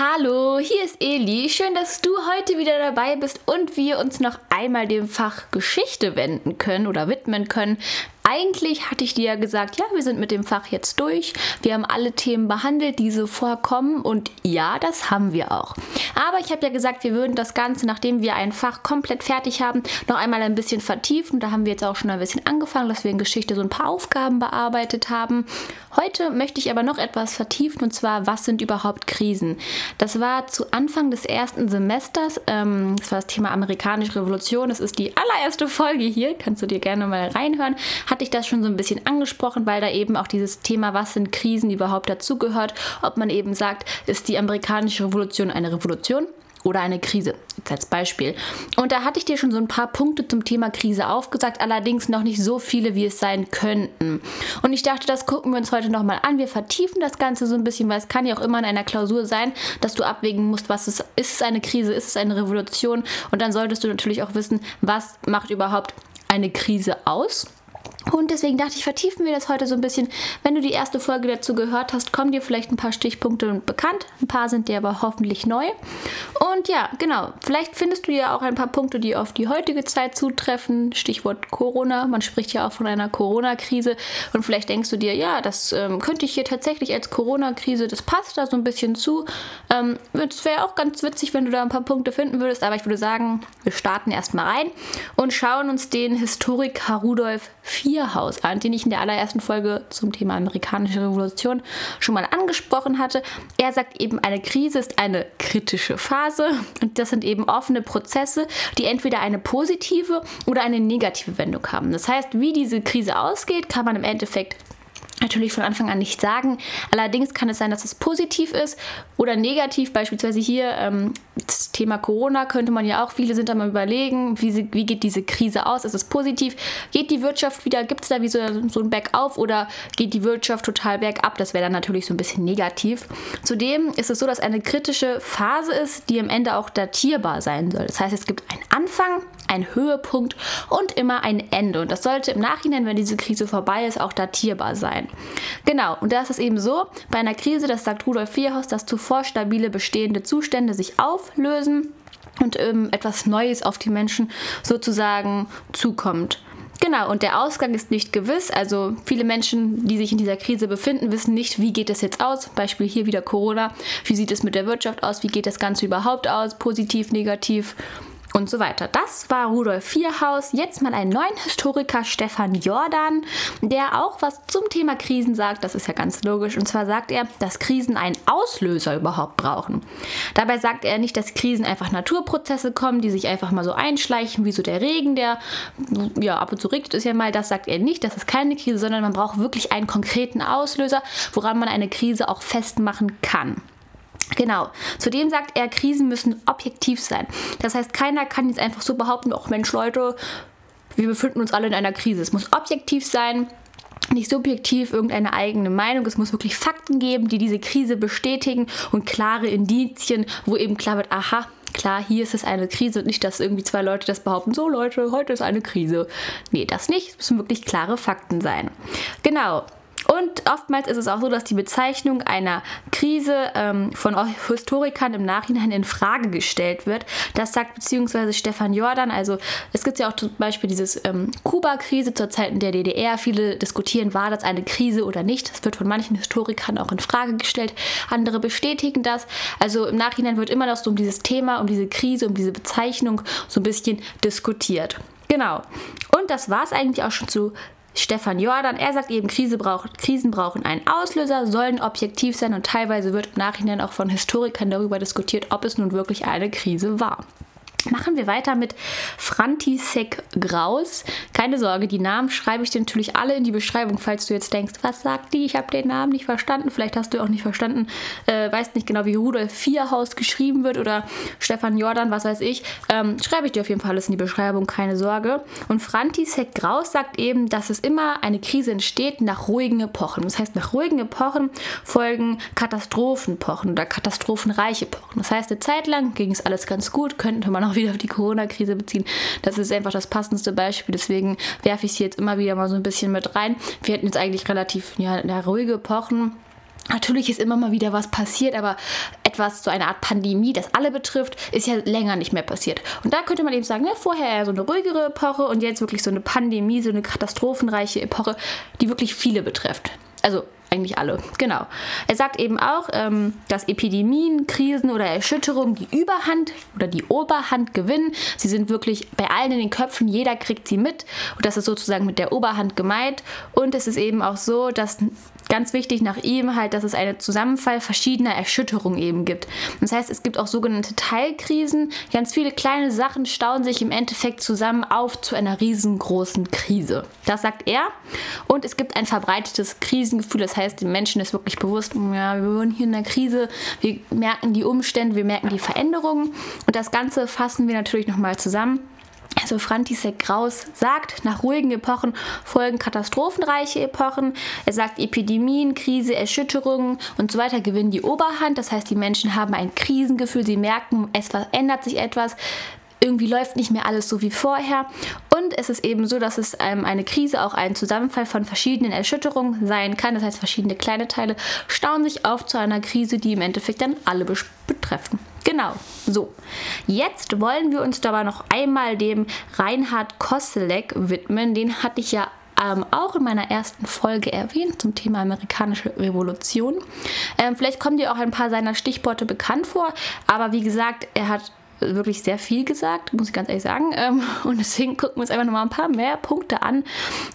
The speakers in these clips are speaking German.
Hallo, hier ist Eli. Schön, dass du heute wieder dabei bist und wir uns noch einmal dem Fach Geschichte wenden können oder widmen können. Eigentlich hatte ich dir ja gesagt, ja, wir sind mit dem Fach jetzt durch. Wir haben alle Themen behandelt, die so vorkommen. Und ja, das haben wir auch. Aber ich habe ja gesagt, wir würden das Ganze, nachdem wir ein Fach komplett fertig haben, noch einmal ein bisschen vertiefen. Da haben wir jetzt auch schon ein bisschen angefangen, dass wir in Geschichte so ein paar Aufgaben bearbeitet haben. Heute möchte ich aber noch etwas vertiefen und zwar, was sind überhaupt Krisen? Das war zu Anfang des ersten Semesters. Ähm, das war das Thema amerikanische Revolution. Das ist die allererste Folge hier. Kannst du dir gerne mal reinhören. Hat hatte ich das schon so ein bisschen angesprochen, weil da eben auch dieses Thema, was sind Krisen überhaupt dazugehört, ob man eben sagt, ist die amerikanische Revolution eine Revolution oder eine Krise, jetzt als Beispiel. Und da hatte ich dir schon so ein paar Punkte zum Thema Krise aufgesagt, allerdings noch nicht so viele, wie es sein könnten. Und ich dachte, das gucken wir uns heute nochmal an. Wir vertiefen das Ganze so ein bisschen, weil es kann ja auch immer in einer Klausur sein, dass du abwägen musst, was ist, ist es eine Krise, ist es eine Revolution? Und dann solltest du natürlich auch wissen, was macht überhaupt eine Krise aus? Und deswegen dachte ich, vertiefen wir das heute so ein bisschen. Wenn du die erste Folge dazu gehört hast, kommen dir vielleicht ein paar Stichpunkte bekannt. Ein paar sind dir aber hoffentlich neu. Und ja, genau. Vielleicht findest du ja auch ein paar Punkte, die auf die heutige Zeit zutreffen. Stichwort Corona. Man spricht ja auch von einer Corona-Krise. Und vielleicht denkst du dir, ja, das ähm, könnte ich hier tatsächlich als Corona-Krise, das passt da so ein bisschen zu. Ähm, es wäre auch ganz witzig, wenn du da ein paar Punkte finden würdest. Aber ich würde sagen, wir starten erstmal rein und schauen uns den Historiker Rudolf Vierhaus an, den ich in der allerersten Folge zum Thema amerikanische Revolution schon mal angesprochen hatte. Er sagt eben, eine Krise ist eine kritische Phase und das sind eben offene Prozesse, die entweder eine positive oder eine negative Wendung haben. Das heißt, wie diese Krise ausgeht, kann man im Endeffekt natürlich von Anfang an nicht sagen. Allerdings kann es sein, dass es positiv ist oder negativ. Beispielsweise hier ähm, das Thema Corona könnte man ja auch, viele sind da mal überlegen, wie, sie, wie geht diese Krise aus? Ist es positiv? Geht die Wirtschaft wieder? Gibt es da wie so, so ein Bergauf oder geht die Wirtschaft total bergab? Das wäre dann natürlich so ein bisschen negativ. Zudem ist es so, dass eine kritische Phase ist, die am Ende auch datierbar sein soll. Das heißt, es gibt einen Anfang, einen Höhepunkt und immer ein Ende. Und das sollte im Nachhinein, wenn diese Krise vorbei ist, auch datierbar sein. Genau, und da ist es eben so, bei einer Krise, das sagt Rudolf Vierhaus, dass zuvor stabile bestehende Zustände sich auflösen und ähm, etwas Neues auf die Menschen sozusagen zukommt. Genau, und der Ausgang ist nicht gewiss. Also viele Menschen, die sich in dieser Krise befinden, wissen nicht, wie geht es jetzt aus. Beispiel hier wieder Corona. Wie sieht es mit der Wirtschaft aus? Wie geht das Ganze überhaupt aus? Positiv, negativ? Und so weiter. Das war Rudolf Vierhaus. Jetzt mal einen neuen Historiker, Stefan Jordan, der auch was zum Thema Krisen sagt. Das ist ja ganz logisch. Und zwar sagt er, dass Krisen einen Auslöser überhaupt brauchen. Dabei sagt er nicht, dass Krisen einfach Naturprozesse kommen, die sich einfach mal so einschleichen, wie so der Regen, der ja ab und zu regnet es ja mal. Das sagt er nicht. Das ist keine Krise, sondern man braucht wirklich einen konkreten Auslöser, woran man eine Krise auch festmachen kann. Genau. Zudem sagt er, Krisen müssen objektiv sein. Das heißt, keiner kann jetzt einfach so behaupten, ach Mensch, Leute, wir befinden uns alle in einer Krise. Es muss objektiv sein, nicht subjektiv irgendeine eigene Meinung. Es muss wirklich Fakten geben, die diese Krise bestätigen und klare Indizien, wo eben klar wird, aha, klar, hier ist es eine Krise und nicht, dass irgendwie zwei Leute das behaupten, so Leute, heute ist eine Krise. Nee, das nicht. Es müssen wirklich klare Fakten sein. Genau. Und oftmals ist es auch so, dass die Bezeichnung einer Krise ähm, von Historikern im Nachhinein in Frage gestellt wird. Das sagt beziehungsweise Stefan Jordan. Also es gibt ja auch zum Beispiel dieses ähm, Kuba-Krise zur Zeit in der DDR. Viele diskutieren, war das eine Krise oder nicht. Das wird von manchen Historikern auch in Frage gestellt. Andere bestätigen das. Also im Nachhinein wird immer noch so um dieses Thema, um diese Krise, um diese Bezeichnung so ein bisschen diskutiert. Genau. Und das war es eigentlich auch schon zu Stefan Jordan. Er sagt eben, Krise braucht, Krisen brauchen einen Auslöser, sollen objektiv sein und teilweise wird im Nachhinein auch von Historikern darüber diskutiert, ob es nun wirklich eine Krise war. Machen wir weiter mit Frantisek Graus. Keine Sorge, die Namen schreibe ich dir natürlich alle in die Beschreibung, falls du jetzt denkst, was sagt die? Ich habe den Namen nicht verstanden. Vielleicht hast du auch nicht verstanden, äh, weißt nicht genau, wie Rudolf Vierhaus geschrieben wird oder Stefan Jordan, was weiß ich. Ähm, schreibe ich dir auf jeden Fall alles in die Beschreibung, keine Sorge. Und Frantisek Graus sagt eben, dass es immer eine Krise entsteht nach ruhigen Epochen. Das heißt, nach ruhigen Epochen folgen Katastrophenepochen oder katastrophenreiche Epochen. Das heißt, eine Zeit lang ging es alles ganz gut, könnte man auch wieder auf die Corona-Krise beziehen. Das ist einfach das passendste Beispiel. Deswegen werfe ich sie jetzt immer wieder mal so ein bisschen mit rein. Wir hatten jetzt eigentlich relativ ja, ruhige Epochen. Natürlich ist immer mal wieder was passiert, aber etwas, so eine Art Pandemie, das alle betrifft, ist ja länger nicht mehr passiert. Und da könnte man eben sagen, ja, vorher so eine ruhigere Epoche und jetzt wirklich so eine Pandemie, so eine katastrophenreiche Epoche, die wirklich viele betrifft. Also eigentlich alle, genau. Er sagt eben auch, ähm, dass Epidemien, Krisen oder Erschütterungen die Überhand oder die Oberhand gewinnen. Sie sind wirklich bei allen in den Köpfen, jeder kriegt sie mit. Und das ist sozusagen mit der Oberhand gemeint. Und es ist eben auch so, dass ganz wichtig nach ihm halt, dass es einen Zusammenfall verschiedener Erschütterungen eben gibt. Das heißt, es gibt auch sogenannte Teilkrisen. Ganz viele kleine Sachen stauen sich im Endeffekt zusammen auf zu einer riesengroßen Krise. Das sagt er. Und es gibt ein verbreitetes Krisengefühl. Das heißt, den Menschen ist wirklich bewusst, ja, wir wohnen hier in einer Krise. Wir merken die Umstände, wir merken die Veränderungen. Und das Ganze fassen wir natürlich nochmal zusammen. Also František Kraus sagt, nach ruhigen Epochen folgen katastrophenreiche Epochen. Er sagt, Epidemien, Krise, Erschütterungen und so weiter gewinnen die Oberhand. Das heißt, die Menschen haben ein Krisengefühl, sie merken, es ändert sich etwas, irgendwie läuft nicht mehr alles so wie vorher. Und es ist eben so, dass es ähm, eine Krise auch ein Zusammenfall von verschiedenen Erschütterungen sein kann. Das heißt, verschiedene kleine Teile stauen sich auf zu einer Krise, die im Endeffekt dann alle betreffen. Genau, so. Jetzt wollen wir uns dabei noch einmal dem Reinhard Kosselek widmen. Den hatte ich ja ähm, auch in meiner ersten Folge erwähnt zum Thema amerikanische Revolution. Ähm, vielleicht kommen dir auch ein paar seiner Stichworte bekannt vor, aber wie gesagt, er hat wirklich sehr viel gesagt, muss ich ganz ehrlich sagen. Ähm, und deswegen gucken wir uns einfach nochmal ein paar mehr Punkte an.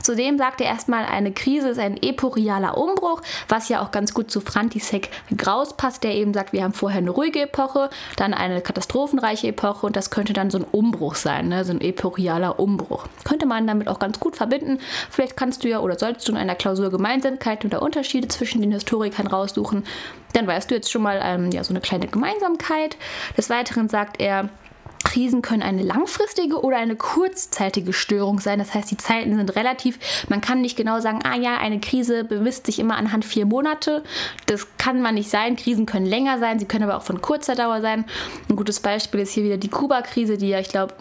Zudem sagt er erstmal, eine Krise ist ein epochialer Umbruch, was ja auch ganz gut zu František Graus passt, der eben sagt, wir haben vorher eine ruhige Epoche, dann eine katastrophenreiche Epoche und das könnte dann so ein Umbruch sein, ne? so ein epochialer Umbruch. Könnte man damit auch ganz gut verbinden. Vielleicht kannst du ja oder solltest du in einer Klausur Gemeinsamkeiten oder Unterschiede zwischen den Historikern raussuchen. Dann weißt du jetzt schon mal ähm, ja, so eine kleine Gemeinsamkeit. Des Weiteren sagt er, Krisen können eine langfristige oder eine kurzzeitige Störung sein. Das heißt, die Zeiten sind relativ. Man kann nicht genau sagen, ah ja, eine Krise bemisst sich immer anhand vier Monate. Das kann man nicht sein. Krisen können länger sein, sie können aber auch von kurzer Dauer sein. Ein gutes Beispiel ist hier wieder die Kuba-Krise, die ja, ich glaube,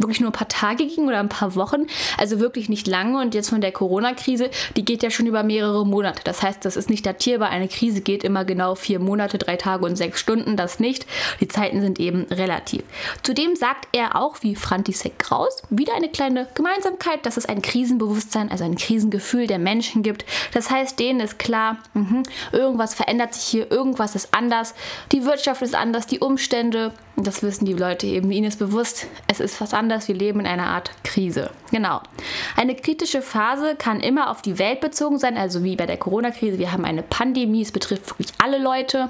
wirklich nur ein paar Tage ging oder ein paar Wochen, also wirklich nicht lange. Und jetzt von der Corona-Krise, die geht ja schon über mehrere Monate. Das heißt, das ist nicht datierbar. Eine Krise geht immer genau vier Monate, drei Tage und sechs Stunden, das nicht. Die Zeiten sind eben relativ. Zudem sagt er auch, wie František Kraus, wieder eine kleine Gemeinsamkeit, dass es ein Krisenbewusstsein, also ein Krisengefühl der Menschen gibt. Das heißt, denen ist klar, mh, irgendwas verändert sich hier, irgendwas ist anders, die Wirtschaft ist anders, die Umstände, das wissen die Leute eben, ihnen ist bewusst, es ist was anderes anders, wir leben in einer Art Krise. Genau. Eine kritische Phase kann immer auf die Welt bezogen sein, also wie bei der Corona-Krise. Wir haben eine Pandemie, es betrifft wirklich alle Leute.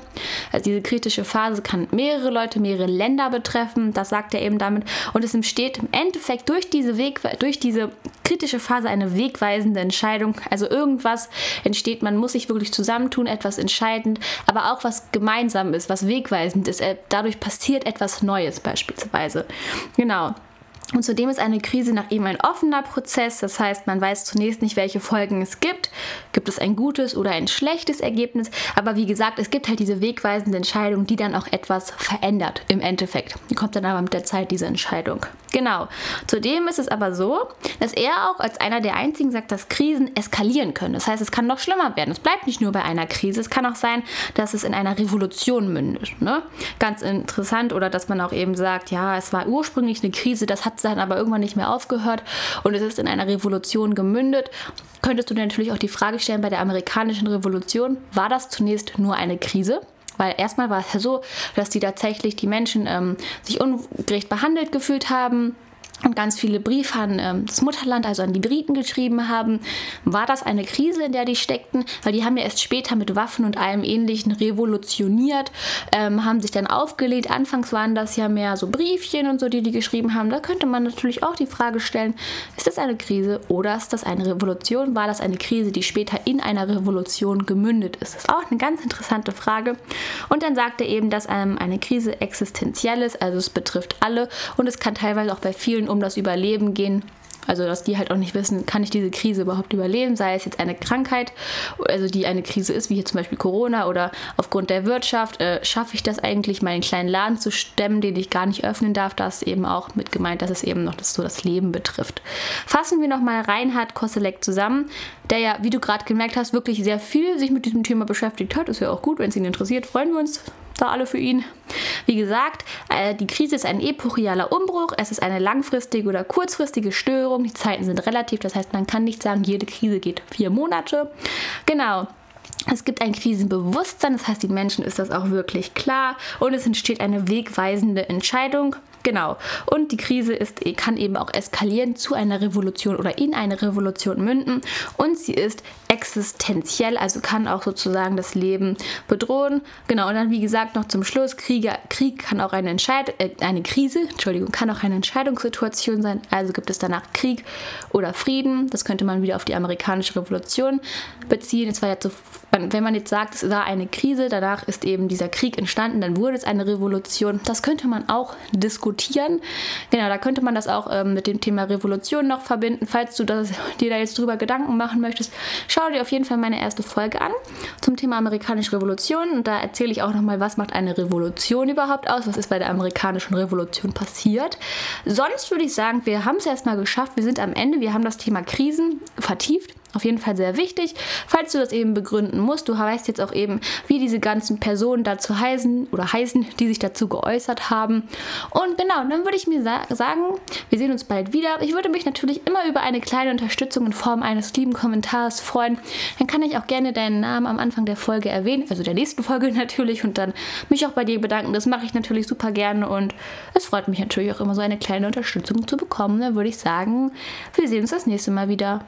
Also diese kritische Phase kann mehrere Leute, mehrere Länder betreffen. Das sagt er eben damit. Und es entsteht im Endeffekt durch diese, Weg, durch diese kritische Phase eine wegweisende Entscheidung. Also irgendwas entsteht, man muss sich wirklich zusammentun, etwas entscheidend, aber auch was gemeinsam ist, was wegweisend ist. Äh, dadurch passiert etwas Neues beispielsweise. Genau. Und zudem ist eine Krise nach ihm ein offener Prozess, das heißt, man weiß zunächst nicht, welche Folgen es gibt. Gibt es ein gutes oder ein schlechtes Ergebnis? Aber wie gesagt, es gibt halt diese wegweisende Entscheidung, die dann auch etwas verändert im Endeffekt. Die kommt dann aber mit der Zeit, diese Entscheidung. Genau. Zudem ist es aber so, dass er auch als einer der einzigen sagt, dass Krisen eskalieren können. Das heißt, es kann noch schlimmer werden. Es bleibt nicht nur bei einer Krise. Es kann auch sein, dass es in einer Revolution mündet. Ne? Ganz interessant. Oder dass man auch eben sagt, ja, es war ursprünglich eine Krise, das hat dann aber irgendwann nicht mehr aufgehört und es ist in einer Revolution gemündet. Könntest du dir natürlich auch die Frage stellen, bei der amerikanischen Revolution, war das zunächst nur eine Krise? Weil erstmal war es ja so, dass die tatsächlich die Menschen ähm, sich ungerecht behandelt gefühlt haben, und ganz viele Briefe an ähm, das Mutterland, also an die Briten geschrieben haben. War das eine Krise, in der die steckten? Weil die haben ja erst später mit Waffen und allem Ähnlichen revolutioniert, ähm, haben sich dann aufgelehnt. Anfangs waren das ja mehr so Briefchen und so, die die geschrieben haben. Da könnte man natürlich auch die Frage stellen, ist das eine Krise oder ist das eine Revolution? War das eine Krise, die später in einer Revolution gemündet ist? Das ist auch eine ganz interessante Frage. Und dann sagt er eben, dass ähm, eine Krise existenziell ist, also es betrifft alle und es kann teilweise auch bei vielen um das Überleben gehen. Also, dass die halt auch nicht wissen, kann ich diese Krise überhaupt überleben, sei es jetzt eine Krankheit, also die eine Krise ist, wie hier zum Beispiel Corona oder aufgrund der Wirtschaft, äh, schaffe ich das eigentlich, meinen kleinen Laden zu stemmen, den ich gar nicht öffnen darf. Da ist eben auch mit gemeint, dass es eben noch das, so das Leben betrifft. Fassen wir nochmal Reinhard Kosselek zusammen, der ja, wie du gerade gemerkt hast, wirklich sehr viel sich mit diesem Thema beschäftigt hat. Ist ja auch gut, wenn es ihn interessiert, freuen wir uns da alle für ihn. Wie gesagt, äh, die Krise ist ein epochialer Umbruch, es ist eine langfristige oder kurzfristige Störung, die Zeiten sind relativ, das heißt, man kann nicht sagen, jede Krise geht vier Monate. Genau. Es gibt ein Krisenbewusstsein, das heißt, den Menschen ist das auch wirklich klar und es entsteht eine wegweisende Entscheidung. Genau. Und die Krise ist, kann eben auch eskalieren zu einer Revolution oder in eine Revolution münden. Und sie ist existenziell, also kann auch sozusagen das Leben bedrohen. Genau. Und dann, wie gesagt, noch zum Schluss, Kriege, Krieg kann auch eine, Entscheid äh, eine Krise, Entschuldigung, kann auch eine Entscheidungssituation sein. Also gibt es danach Krieg oder Frieden. Das könnte man wieder auf die amerikanische Revolution beziehen. Es war jetzt so, wenn man jetzt sagt, es war eine Krise, danach ist eben dieser Krieg entstanden, dann wurde es eine Revolution. Das könnte man auch diskutieren diskutieren. Genau, da könnte man das auch ähm, mit dem Thema Revolution noch verbinden. Falls du das, dir da jetzt drüber Gedanken machen möchtest, schau dir auf jeden Fall meine erste Folge an zum Thema amerikanische Revolution. Und da erzähle ich auch nochmal, was macht eine Revolution überhaupt aus? Was ist bei der amerikanischen Revolution passiert? Sonst würde ich sagen, wir haben es erstmal geschafft. Wir sind am Ende. Wir haben das Thema Krisen vertieft. Auf jeden Fall sehr wichtig. Falls du das eben begründen musst, du weißt jetzt auch eben, wie diese ganzen Personen dazu heißen oder heißen, die sich dazu geäußert haben. Und genau, dann würde ich mir sa sagen, wir sehen uns bald wieder. Ich würde mich natürlich immer über eine kleine Unterstützung in Form eines lieben Kommentars freuen. Dann kann ich auch gerne deinen Namen am Anfang der Folge erwähnen, also der nächsten Folge natürlich, und dann mich auch bei dir bedanken. Das mache ich natürlich super gerne und es freut mich natürlich auch immer so eine kleine Unterstützung zu bekommen. Dann würde ich sagen, wir sehen uns das nächste Mal wieder.